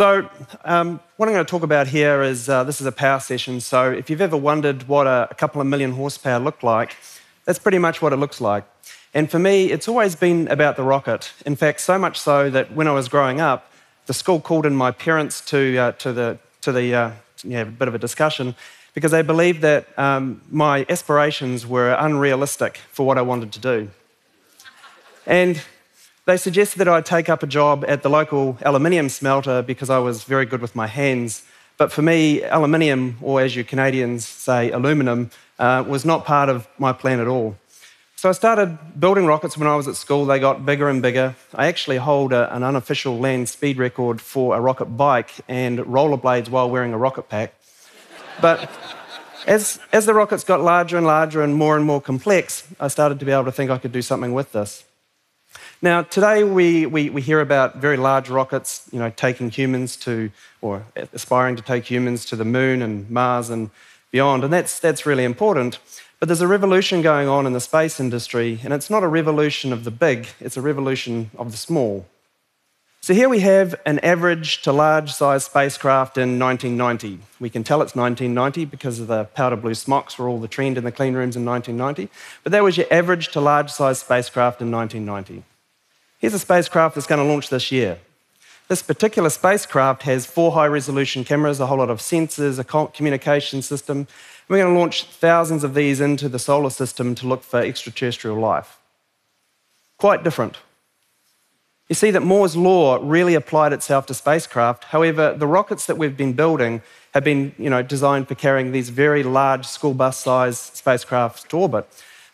So, um, what I'm going to talk about here is uh, this is a power session. So, if you've ever wondered what a, a couple of million horsepower looked like, that's pretty much what it looks like. And for me, it's always been about the rocket. In fact, so much so that when I was growing up, the school called in my parents to, uh, to the, to the uh, yeah, bit of a discussion because they believed that um, my aspirations were unrealistic for what I wanted to do. And they suggested that I take up a job at the local aluminium smelter because I was very good with my hands. But for me, aluminium, or as you Canadians say, aluminum, uh, was not part of my plan at all. So I started building rockets when I was at school. They got bigger and bigger. I actually hold a, an unofficial land speed record for a rocket bike and rollerblades while wearing a rocket pack. But as, as the rockets got larger and larger and more and more complex, I started to be able to think I could do something with this. Now, today we, we, we, hear about very large rockets, you know, taking humans to, or aspiring to take humans to the moon and Mars and beyond, and that's, that's really important. But there's a revolution going on in the space industry, and it's not a revolution of the big, it's a revolution of the small. So here we have an average to large size spacecraft in 1990. We can tell it's 1990 because of the powder blue smocks were all the trend in the clean rooms in 1990. But that was your average to large size spacecraft in 1990. Here's a spacecraft that's going to launch this year. This particular spacecraft has four high resolution cameras, a whole lot of sensors, a communication system, we're going to launch thousands of these into the solar system to look for extraterrestrial life. Quite different. You see that Moore's law really applied itself to spacecraft. However, the rockets that we've been building have been you know, designed for carrying these very large school bus sized spacecraft to orbit.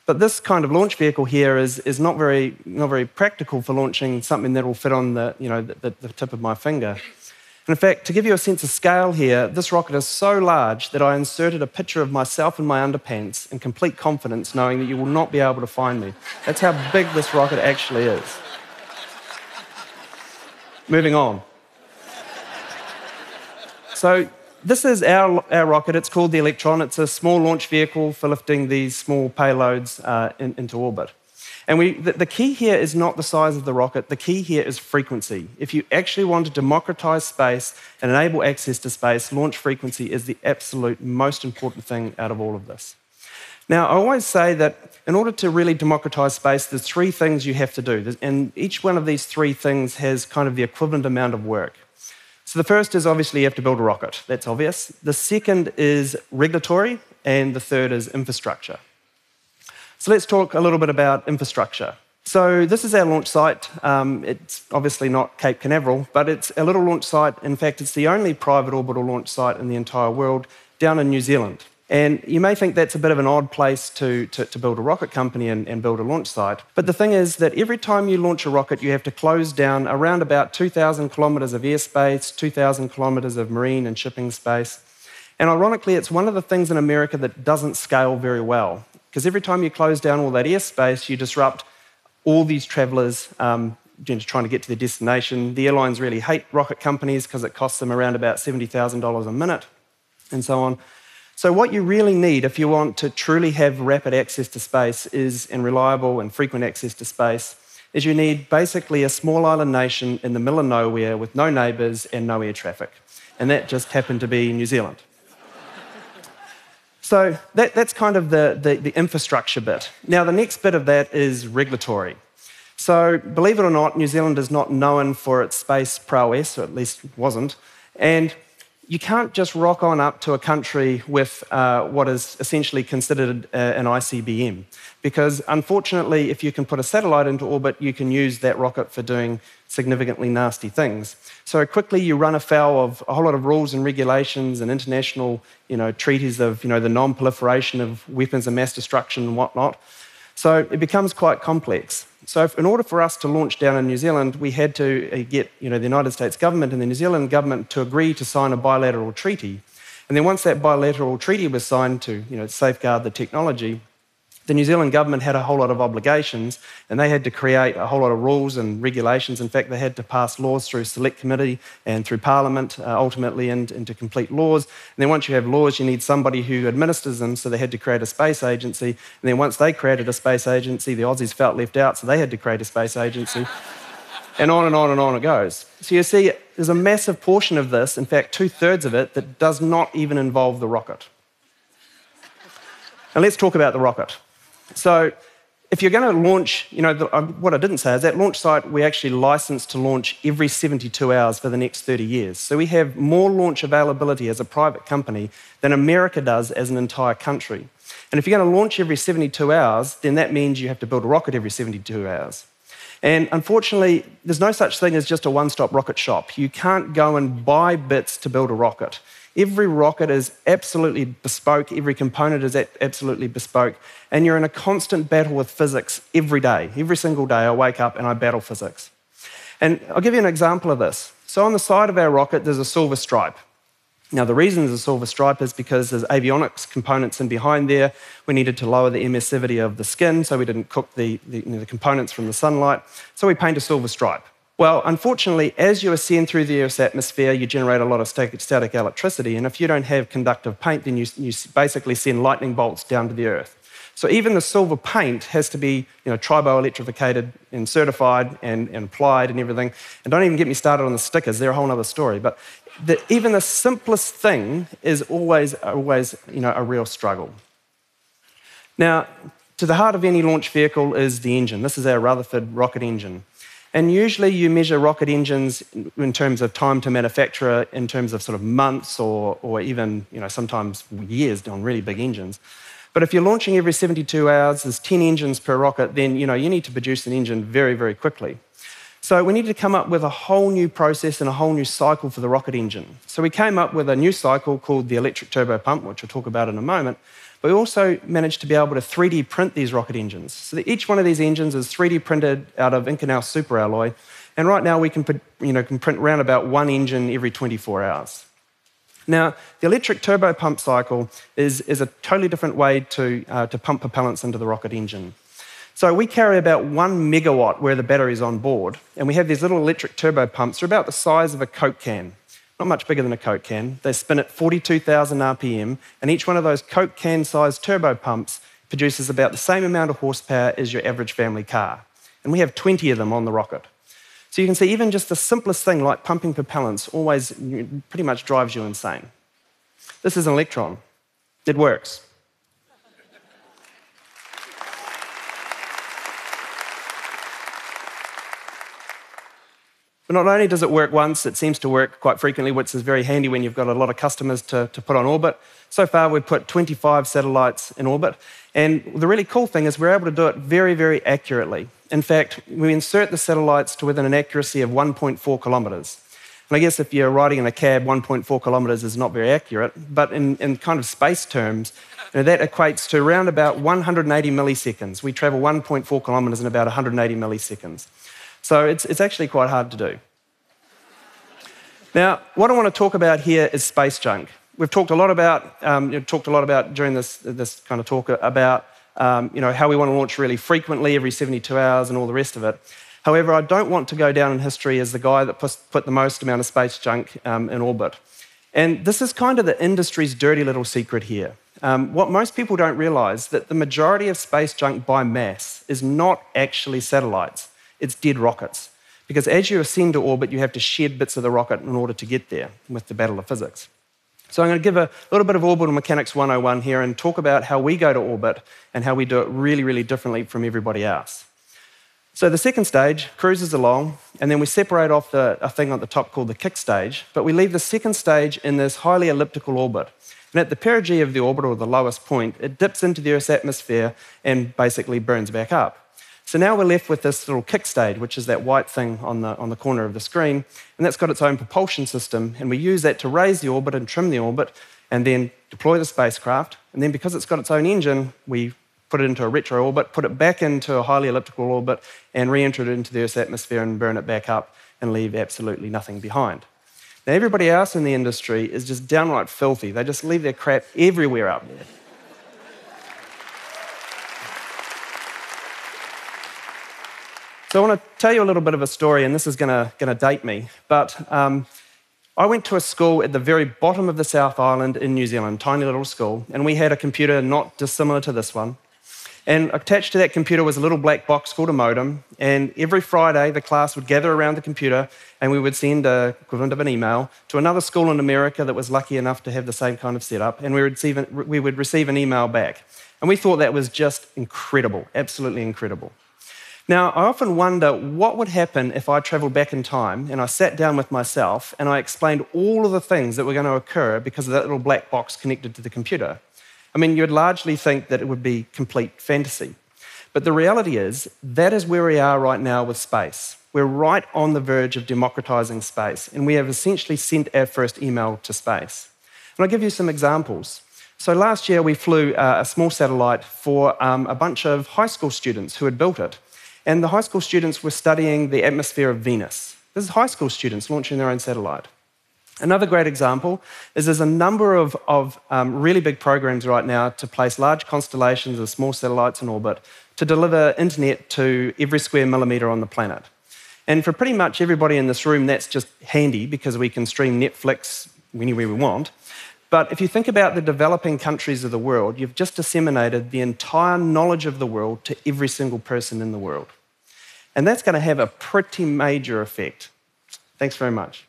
But this kind of launch vehicle here is, is not, very, not very practical for launching something that will fit on the, you know, the, the tip of my finger. And in fact, to give you a sense of scale here, this rocket is so large that I inserted a picture of myself in my underpants in complete confidence, knowing that you will not be able to find me. That's how big this rocket actually is. Moving on. So, this is our, our rocket. It's called the Electron. It's a small launch vehicle for lifting these small payloads uh, in, into orbit. And we, the, the, key here is not the size of the rocket, the key here is frequency. If you actually want to democratize space and enable access to space, launch frequency is the absolute most important thing out of all of this. Now, I always say that in order to really democratize space, there's three things you have to do. And each one of these three things has kind of the equivalent amount of work. So the first is obviously you have to build a rocket. That's obvious. The second is regulatory, and the third is infrastructure. So let's talk a little bit about infrastructure. So this is our launch site. Um, it's obviously not Cape Canaveral, but it's a little launch site. In fact, it's the only private orbital launch site in the entire world down in New Zealand. And you may think that's a bit of an odd place to, to, to build a rocket company and, and, build a launch site. But the thing is that every time you launch a rocket, you have to close down around about 2,000 kilometres of airspace, 2,000 kilometres of marine and shipping space. And ironically, it's one of the things in America that doesn't scale very well. Because every time you close down all that airspace, you disrupt all these travelers um, trying to get to their destination. The airlines really hate rocket companies because it costs them around about $70,000 a minute and so on. So, what you really need if you want to truly have rapid access to space is, and reliable and frequent access to space, is you need basically a small island nation in the middle of nowhere with no neighbours and no air traffic. And that just happened to be New Zealand. So that, that's kind of the, the, the infrastructure bit. Now, the next bit of that is regulatory. So, believe it or not, New Zealand is not known for its space prowess, or at least wasn't. And you can't just rock on up to a country with uh, what is essentially considered an ICBM. Because unfortunately, if you can put a satellite into orbit, you can use that rocket for doing significantly nasty things. So quickly you run afoul of a whole lot of rules and regulations and international you know, treaties of you know, the non proliferation of weapons of mass destruction and whatnot. So it becomes quite complex. So, in order for us to launch down in New Zealand, we had to uh, get you know, the United States government and the New Zealand government to agree to sign a bilateral treaty. And then, once that bilateral treaty was signed to you know, safeguard the technology, the New Zealand government had a whole lot of obligations and they had to create a whole lot of rules and regulations. In fact, they had to pass laws through select committee and through parliament, uh, ultimately into, into complete laws. And then once you have laws, you need somebody who administers them, so they had to create a space agency. And then once they created a space agency, the Aussies felt left out, so they had to create a space agency. and on and on and on it goes. So you see, there's a massive portion of this, in fact, two thirds of it, that does not even involve the rocket. And let's talk about the rocket. So if you're going to launch, you know, the, um, what I didn't say is that launch site we actually license to launch every 72 hours for the next 30 years. So we have more launch availability as a private company than America does as an entire country. And if you're going to launch every 72 hours, then that means you have to build a rocket every 72 hours. And unfortunately, there's no such thing as just a one stop rocket shop. You can't go and buy bits to build a rocket. Every rocket is absolutely bespoke, every component is absolutely bespoke, and you're in a constant battle with physics every day. Every single day, I wake up and I battle physics. And I'll give you an example of this. So, on the side of our rocket, there's a silver stripe. Now, the reason there's a silver stripe is because there's avionics components in behind there. We needed to lower the emissivity of the skin so we didn't cook the, the, you know, the components from the sunlight. So we paint a silver stripe. Well, unfortunately, as you ascend through the Earth's atmosphere, you generate a lot of static electricity. And if you don't have conductive paint, then you, you basically send lightning bolts down to the Earth. So even the silver paint has to be you know, tribo-electrificated and certified and, and applied and everything. And don't even get me started on the stickers, they're a whole other story. But the, even the simplest thing is always, always you know, a real struggle. Now, to the heart of any launch vehicle is the engine. This is our Rutherford rocket engine. And usually you measure rocket engines in terms of time to manufacture, in terms of sort of months or, or even you know, sometimes years on really big engines. But if you're launching every 72 hours, there's 10 engines per rocket, then you, know, you need to produce an engine very, very quickly. So we needed to come up with a whole new process and a whole new cycle for the rocket engine. So we came up with a new cycle called the electric turbo pump, which we'll talk about in a moment. We also managed to be able to 3D print these rocket engines. So each one of these engines is 3D printed out of Inconel superalloy. And right now we can, put, you know, can print around about one engine every 24 hours. Now, the electric turbo pump cycle is, is a totally different way to, uh, to pump propellants into the rocket engine. So we carry about one megawatt where the battery is on board, and we have these little electric turbo pumps. They're about the size of a Coke can, not much bigger than a Coke can. They spin at 42,000 RPM, and each one of those Coke can sized turbo pumps produces about the same amount of horsepower as your average family car. And we have 20 of them on the rocket. So you can see even just the simplest thing like pumping propellants always pretty much drives you insane. This is an Electron. It works. But not only does it work once, it seems to work quite frequently, which is very handy when you've got a lot of customers to, to put on orbit. So far, we've put 25 satellites in orbit. And the really cool thing is we're able to do it very, very accurately. In fact, we insert the satellites to within an accuracy of 1.4 kilometres. And I guess if you're riding in a cab, 1.4 kilometres is not very accurate, but in, in kind of space terms, you know, that equates to around about 180 milliseconds. We travel 1.4 kilometres in about 180 milliseconds. So it's, it's actually quite hard to do. Now, what I want to talk about here is space junk. We've talked a lot about, um, you know, talked a lot about during this, this kind of talk about um, you know, how we want to launch really frequently, every 72 hours, and all the rest of it. However, I don't want to go down in history as the guy that put the most amount of space junk um, in orbit. And this is kind of the industry's dirty little secret here. Um, what most people don't realize that the majority of space junk by mass is not actually satellites, it's dead rockets. Because as you ascend to orbit, you have to shed bits of the rocket in order to get there with the battle of physics. So I'm going to give a little bit of orbital mechanics 101 here and talk about how we go to orbit and how we do it really, really differently from everybody else. So the second stage cruises along, and then we separate off the, a thing at the top called the kick stage, but we leave the second stage in this highly elliptical orbit. And at the perigee of the orbit, or the lowest point, it dips into the Earth's atmosphere and basically burns back up. So now we're left with this little kick stage, which is that white thing on the, on the corner of the screen, and that's got its own propulsion system, and we use that to raise the orbit and trim the orbit, and then deploy the spacecraft. And then because it's got its own engine, we put it into a retro orbit, put it back into a highly elliptical orbit, and re enter it into the Earth's atmosphere and burn it back up and leave absolutely nothing behind. Now, everybody else in the industry is just downright filthy. They just leave their crap everywhere up there. So I want to tell you a little bit of a story, and this is going to, date me. But um, I went to a school at the very bottom of the South Island in New Zealand, tiny little school, and we had a computer not dissimilar to this one. And attached to that computer was a little black box called a modem. And every Friday, the class would gather around the computer and we would send a equivalent of an email to another school in America that was lucky enough to have the same kind of setup. And we would receive, we would receive an email back. And we thought that was just incredible, absolutely incredible. Now, I often wonder what would happen if I traveled back in time and I sat down with myself and I explained all of the things that were going to occur because of that little black box connected to the computer. I mean, you'd largely think that it would be complete fantasy. But the reality is, that is where we are right now with space. We're right on the verge of democratizing space, and we have essentially sent our first email to space. And I'll give you some examples. So last year, we flew uh, a small satellite for um, a bunch of high school students who had built it. And the high school students were studying the atmosphere of Venus. This is high school students launching their own satellite. Another great example is there's a number of, of um, really big programs right now to place large constellations of small satellites in orbit to deliver internet to every square millimetre on the planet. And for pretty much everybody in this room, that's just handy because we can stream Netflix anywhere we want. But if you think about the developing countries of the world, you've just disseminated the entire knowledge of the world to every single person in the world. And that's going to have a pretty major effect. Thanks very much.